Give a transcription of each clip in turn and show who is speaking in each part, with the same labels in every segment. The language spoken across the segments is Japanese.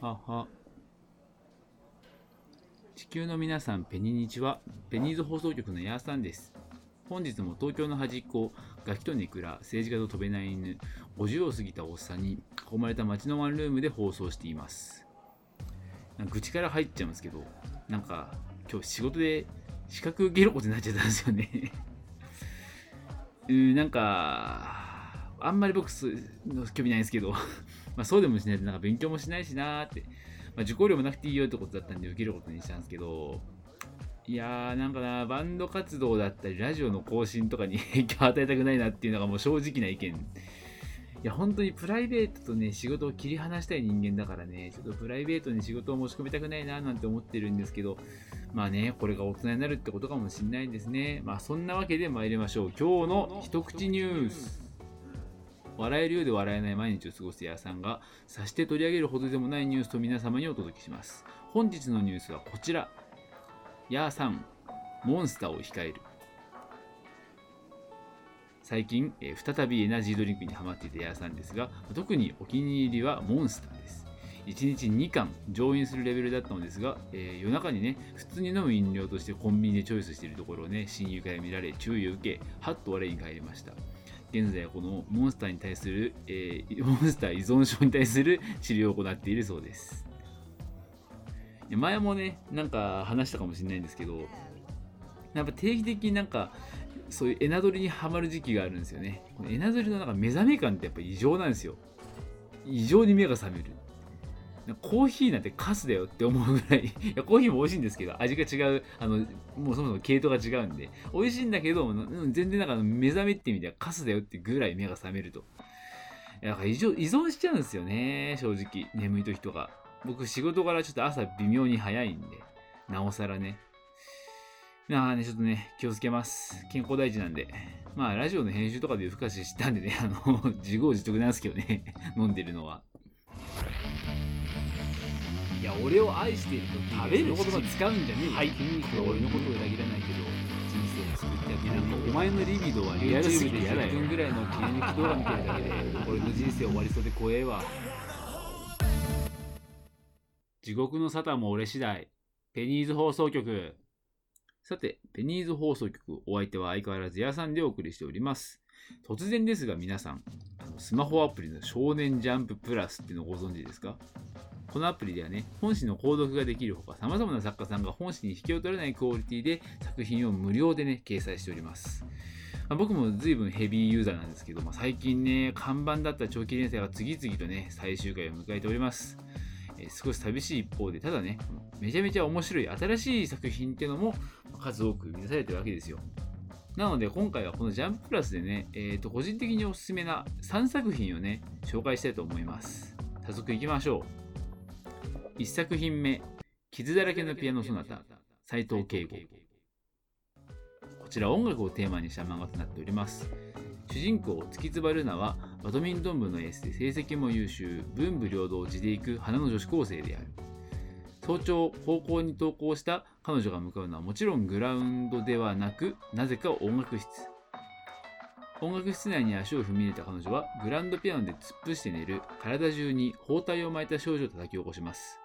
Speaker 1: はは。地球の皆さん、ペニニチは、ペニーズ放送局のヤーさんです。本日も東京の端っこ、ガキとネクラ、政治家と飛べない犬、50を過ぎたおっさんに囲まれた街のワンルームで放送しています。愚痴から入っちゃうんですけど、なんか今日仕事で資格受けることになっちゃったんですよね。うん、なんか、あんまり僕の興味ないんですけど、まあそうでもしないとなんか勉強もしないしなーって、まあ、受講料もなくていいよってことだったんで受けることにしたんですけど、いやーなんかな、バンド活動だったり、ラジオの更新とかに 影響を与えたくないなっていうのがもう正直な意見。いや、本当にプライベートとね、仕事を切り離したい人間だからね、ちょっとプライベートに仕事を持ち込みたくないななんて思ってるんですけど、まあね、これが大人になるってことかもしれないんですね。まあそんなわけで参りましょう。今日の一口ニュース。笑えるようで笑えない毎日を過ごすヤーさんが、さして取り上げるほどでもないニュースと皆様にお届けします。本日のニュースはこちら。ヤーさん、モンスターを控える。最近、えー再びエナジードリンクにハマっていたヤーさんですが、特にお気に入りはモンスターです。1日2缶乗飲するレベルだったのですが、えー夜中にね、普通に飲む飲料としてコンビニでチョイスしているところをね、親友から見られ注意を受け、はっと我に返りました。現在はこのモンスターに対する、えーモンスター依存症に対する治療を行っているそうです。前もね、なんか話したかもしれないんですけど、やっぱ定期的になんか、そういうエナドリにはまる時期があるんですよね。エナドリのなんか目覚め感ってやっぱ異常なんですよ。異常に目が覚める。コーヒーなんてカスだよって思うぐらい、いやコーヒーも美味しいんですけど、味が違う、あの、もうそもそも系統が違うんで、美味しいんだけど、全然なんか目覚めって意味ではカスだよってぐらい目が覚めると。いやなんか異常依存しちゃうんですよね、正直。眠い時とか。僕仕事からちょっと朝微妙に早いんで、なおさらね。まあね、ちょっとね、気をつけます。健康第一なんで。まあ、ラジオの編集とかで夜更かししたんでね、あの、自業自得なんですけどね、飲んでるのは。いや、俺を愛していると食べる言葉使うんじゃねえよ。はい。これ俺のことを裏切らないけど、人生を作ってやってなんかお前のリビドはリアルすぎて嫌だよ。10分ぐらいの切り抜き動画見てるだけで、俺の人生終わりそうで怖えわ。地獄の沙汰も俺次第。ペニーズ放送局。さて、ペニーズ放送局、お相手は相変わらず屋さんでお送りしております。突然ですが皆さん、あのスマホアプリの少年ジャンププラスっていうのをご存知ですか？このアプリではね、本誌の購読ができるほか、様々な作家さんが本誌に引きを取れないクオリティで作品を無料でね、掲載しております。まあ僕も随分ヘビーユーザーなんですけど、まあ、最近ね、看板だった長期連載が次々とね、最終回を迎えております。えー少し寂しい一方で、ただね、めちゃめちゃ面白い新しい作品っていうのも数多く生み出されてるわけですよ。なので今回はこのジャンププラスでね、えーと個人的におすすめな3作品をね、紹介したいと思います。早速いきましょう。1作品目、傷だらけのピアノソナタ、斉藤慶吾。こちら音楽をテーマにした漫画となっております。主人公、月津ルナはバドミントン部のエースで成績も優秀、文武両道地で行く花の女子高生である。早朝、高校に登校した彼女が向かうのはもちろんグラウンドではなく、なぜか音楽室。音楽室内に足を踏み入れた彼女は、グランドピアノで突っ伏して寝る、体中に包帯を巻いた少女を叩き起こします。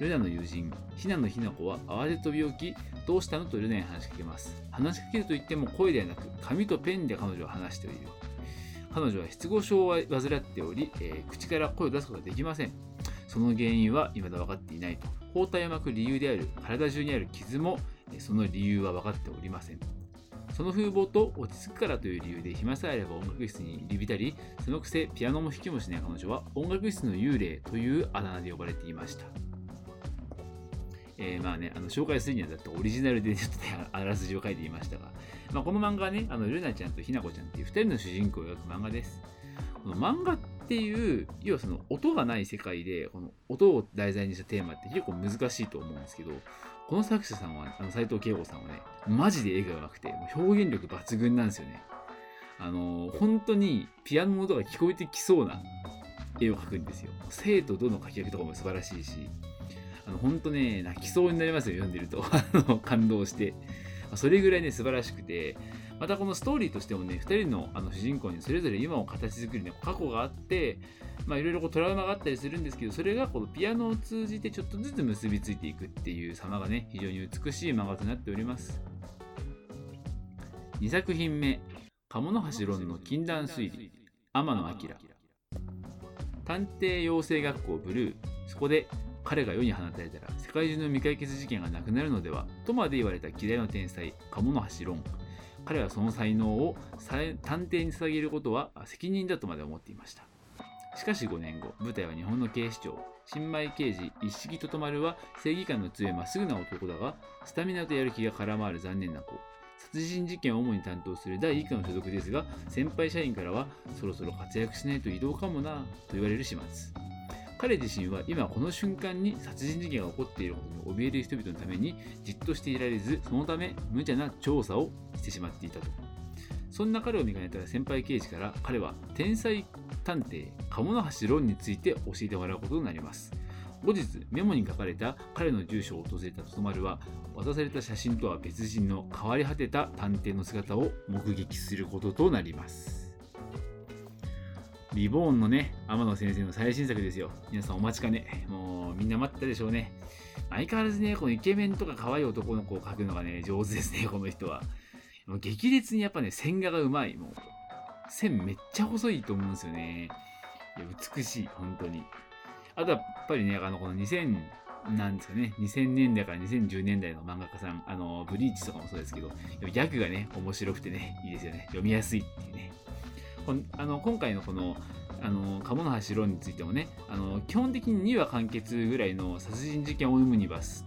Speaker 1: ルナの友人、ひなのひな子は慌て飛び起き、どうしたのとルナに話しかけます。話しかけると言っても声ではなく、紙とペンで彼女は話している。彼女は失語症を患っており、えー口から声を出すことができません。その原因は未だ分かっていないと。包帯を巻く理由である体中にある傷も、その理由は分かっておりません。その風貌と落ち着くからという理由で暇さえあれば音楽室に入り浸り、そのくせピアノも弾きもしない彼女は音楽室の幽霊というあだ名で呼ばれていました。えーまあね、あの紹介するにはだってオリジナルでちょっとね、あらすじを書いていましたが、まあ、この漫画はね、あのルナちゃんとひなこちゃんっていう2人の主人公を描く漫画です。この漫画っていう、要はその音がない世界で、この音を題材にしたテーマって結構難しいと思うんですけど、この作者さんは、あの斉藤慶吾さんはね、マジで絵が上手くて、もう表現力抜群なんですよね。あの、本当にピアノの音が聞こえてきそうな絵を描くんですよ。生とどの描き分けとかも素晴らしいし、あの、本当ね、泣きそうになりますよ、読んでると。感動して。それぐらいね、素晴らしくて、またこのストーリーとしてもね2人のあの主人公にそれぞれ今を形作るね過去があってまあいろいろトラウマがあったりするんですけどそれがこのピアノを通じてちょっとずつ結びついていくっていう様がね非常に美しい漫画となっております。2作品目鴨の橋論の禁断推理天野明。探偵養成学校ブルー。そこで彼が世に放たれたら世界中の未解決事件がなくなるのではとまで言われた嫌いの天才鴨の橋論彼はその才能を探偵に捧げることは責任だとまで思っていました。しかし5年後舞台は日本の警視庁。新米刑事一式ととまるは正義感の強いまっすぐな男だがスタミナとやる気が空回る残念な子。殺人事件を主に担当する第1課の所属ですが先輩社員からはそろそろ活躍しないと異動かもなと言われる始末。彼自身は今この瞬間に殺人事件が起こっていることに怯える人々のためにじっとしていられずそのため無茶な調査をしてしまっていたと。そんな彼を見かねた先輩刑事から彼は天才探偵鴨の橋論について教えてもらうことになります。後日メモに書かれた彼の住所を訪れたと丸は渡された写真とは別人の変わり果てた探偵の姿を目撃することとなります。リボーンのね、天野先生の最新作ですよ。皆さんお待ちかね。もうみんな待ったでしょうね。相変わらずね、このイケメンとか可愛い男の子を描くのがね、上手ですね、この人は。もう激烈にやっぱね、線画がうまい。もう、線めっちゃ細いと思うんですよね。いや、美しい、本当に。あとは、やっぱりね、あの、この2000、なんですかね、2000年代から2010年代の漫画家さん、あの、ブリーチとかもそうですけど、ギャグがね、面白くてね、いいですよね。読みやすいっていうね。こあの今回のこのあの鴨の橋論についてもねあの基本的に2話完結ぐらいの殺人事件を生むにバス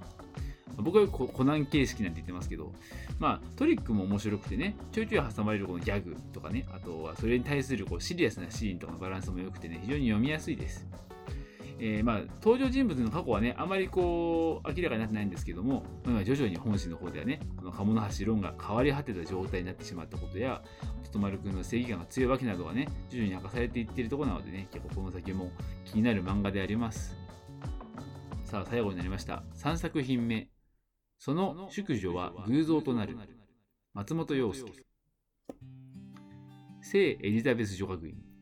Speaker 1: 僕はコナン形式なんて言ってますけど、まあ、トリックも面白くてね、ちょいちょい挟まれるこのギャグとかね、あとはそれに対するこうシリアスなシーンとかのバランスも良くてね、非常に読みやすいです。えー、まあ、登場人物の過去はね、あまりこう、明らかになってないんですけども、まあ、徐々に本心の方ではね、この鴨の橋論が変わり果てた状態になってしまったことや、と丸くんの正義感が強いわけなどがね、徐々に明かされていっているところなのでね、結構この先も気になる漫画であります。さあ、最後になりました。3作品目。その淑女は偶像となる。松本洋介。聖エリザベス女学院。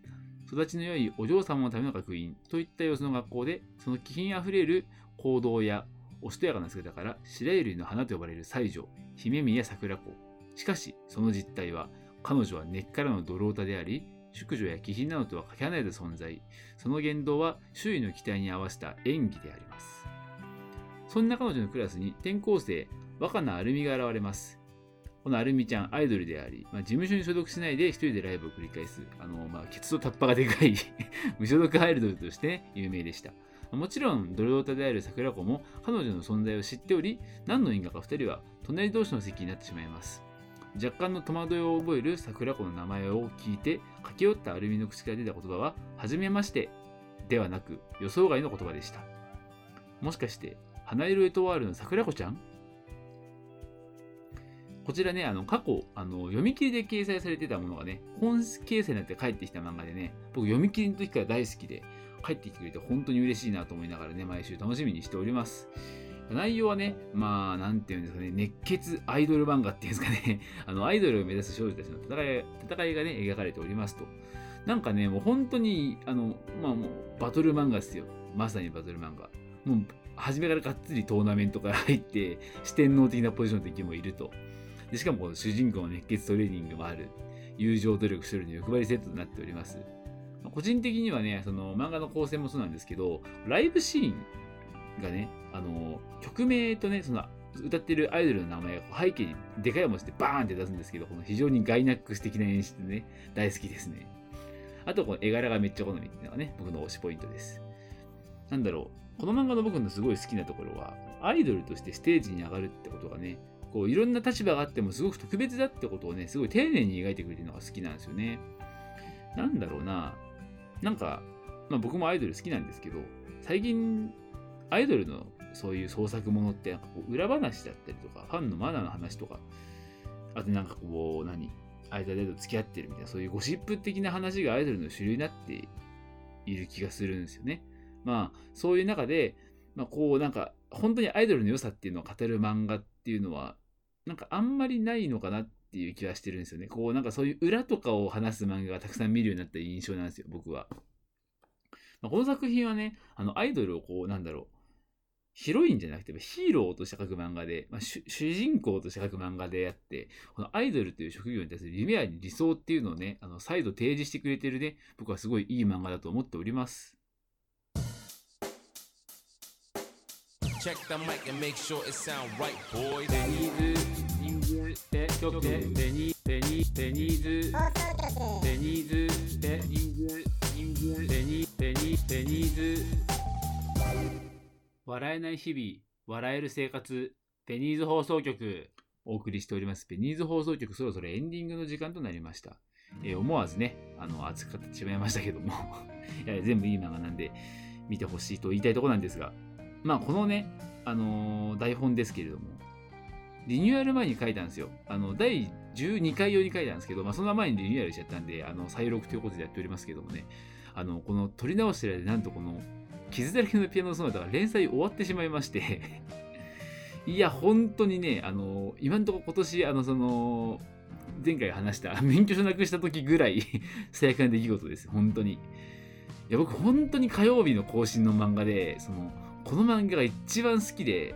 Speaker 1: 育ちの良いお嬢様のための学院といった様子の学校で、その気品あふれる行動やおしとやかな姿から白百合の花と呼ばれる西条、姫宮桜子。しかし、その実態は、彼女は根っからの泥オタであり、淑女や気品などとはかけ離れた存在。その言動は周囲の期待に合わせた演技であります。そんな彼女のクラスに転校生、若菜アルミが現れます。このアルミちゃん、アイドルであり、まあ、事務所に所属しないで一人でライブを繰り返す、あの、まあ、ケツとタッパがでかい 無所属アイドルとして有名でした。もちろん、ドルオタである桜子も彼女の存在を知っており、何の因果か二人は隣同士の席になってしまいます。若干の戸惑いを覚える桜子の名前を聞いて、駆け寄ったアルミの口から出た言葉は、はじめましてではなく、予想外の言葉でした。もしかして、花色エトワールの桜子ちゃん？こちらね、あの、過去、あの、読み切りで掲載されてたものがね、本掲載になって帰ってきた漫画でね、僕読み切りの時から大好きで、帰ってきてくれて本当に嬉しいなと思いながらね、毎週楽しみにしております。内容はね、まあ、なんていうんですかね、熱血アイドル漫画っていうんですかね、あの、アイドルを目指す少女たちの戦い、戦いがね、描かれておりますと。なんかね、もう本当に、あの、まあもう、バトル漫画ですよ。まさにバトル漫画。もう、初めからがっつりトーナメントから入って、四天王的なポジションの敵もいると。でしかも主人公の熱血トレーニングもある、友情努力するの欲張りセットとなっております。個人的にはね、その漫画の構成もそうなんですけど、ライブシーンがね、あの、曲名とね、その歌ってるアイドルの名前が背景にでかい文字でバーンって出すんですけど、この非常にガイナックス的な演出でね、大好きですね。あと、この絵柄がめっちゃ好みっていうのがね、僕の推しポイントです。なんだろう、この漫画の僕のすごい好きなところは、アイドルとしてステージに上がるってことがね、こういろんな立場があってもすごく特別だってことをね、すごい丁寧に描いてくれてるのが好きなんですよね。なんだろうな。なんか、まあ僕もアイドル好きなんですけど、最近、アイドルのそういう創作ものってなんかこう裏話だったりとか、ファンのマナーの話とか、あとなんかこう、何？間で付き合ってるみたいな、そういうゴシップ的な話がアイドルの主流になっている気がするんですよね。まあ、そういう中で、まあこうなんか、本当にアイドルの良さっていうのを語る漫画っていうのは、なんかあんまりないのかなっていう気はしてるんですよね。こうなんかそういう裏とかを話す漫画がたくさん見るようになった印象なんですよ、僕は。まあ、この作品はね、あのアイドルをこう、なんだろう、ヒロインじゃなくてヒーローとして書く漫画で、まあ、主人公として書く漫画であって、このアイドルという職業に対する夢や理想っていうのをね、あの再度提示してくれてるね、僕はすごいいい漫画だと思っております。Check the mic and make sure it sound right, boy. ペニーズ、ニング、ペ、曲、ペニ、ペニ、ペニーズ、ペニーズ、ペ、ニング、ニング、ペニ、ペニ、ペニーズ。笑えない日々、笑える生活、ペニーズ放送局、お送りしております。ペニーズ放送局、そろそろエンディングの時間となりました。えー、思わずね、あの、熱く語ってしまいましたけどもいや、全部いい漫画なんで、見てほしいと言いたいところなんですが、まあ、このね、あのー、台本ですけれども、リニューアル前に書いたんですよ。あの、第12回用に書いたんですけど、まあ、その前にリニューアルしちゃったんで、あの、再録ということでやっておりますけどもね、あの、この撮り直してる間で、なんとこの、傷だらけのピアノソナタが連載終わってしまいまして いや、本当にね、あの、今んとこ今年、あの、その、前回話した 免許証なくした時ぐらい 最悪な出来事です。本当に。いや、僕、本当に火曜日の更新の漫画で、その、この漫画が一番好きで、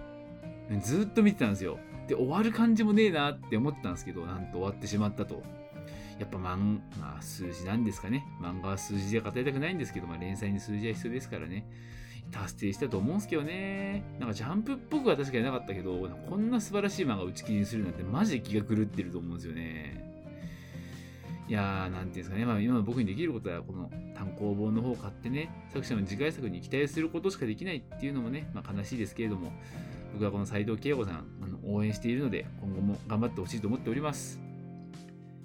Speaker 1: ずっと見てたんですよ。で、終わる感じもねえなって思ってたんですけど、なんと終わってしまったと。やっぱ漫、まあ、数字なんですかね。漫画は数字で語りたくないんですけど、まあ、連載に数字は必要ですからね。達成したと思うんですけどね。なんかジャンプっぽくは確かになかったけど、こんな素晴らしい漫画打ち切りにするなんてマジで気が狂ってると思うんですよね。いやー、なんていうんですかね。まあ今の僕にできることは、この単行本の方を買ってね、作者の次回作に期待することしかできないっていうのもね、まあ悲しいですけれども、僕はこの斎藤慶吾さん、あの応援しているので、今後も頑張ってほしいと思っております。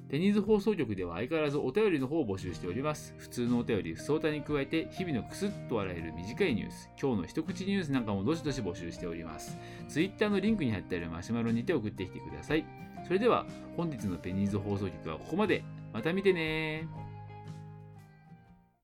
Speaker 1: テニーズ放送局では相変わらずお便りの方を募集しております。普通のお便り、不相談に加えて、日々のクスッと笑える短いニュース、今日の一口ニュースなんかもどしどし募集しております。Twitter のリンクに貼ってあるマシュマロにて送ってきてください。それでは、本日のペニーズ放送局はここまで。また見てね。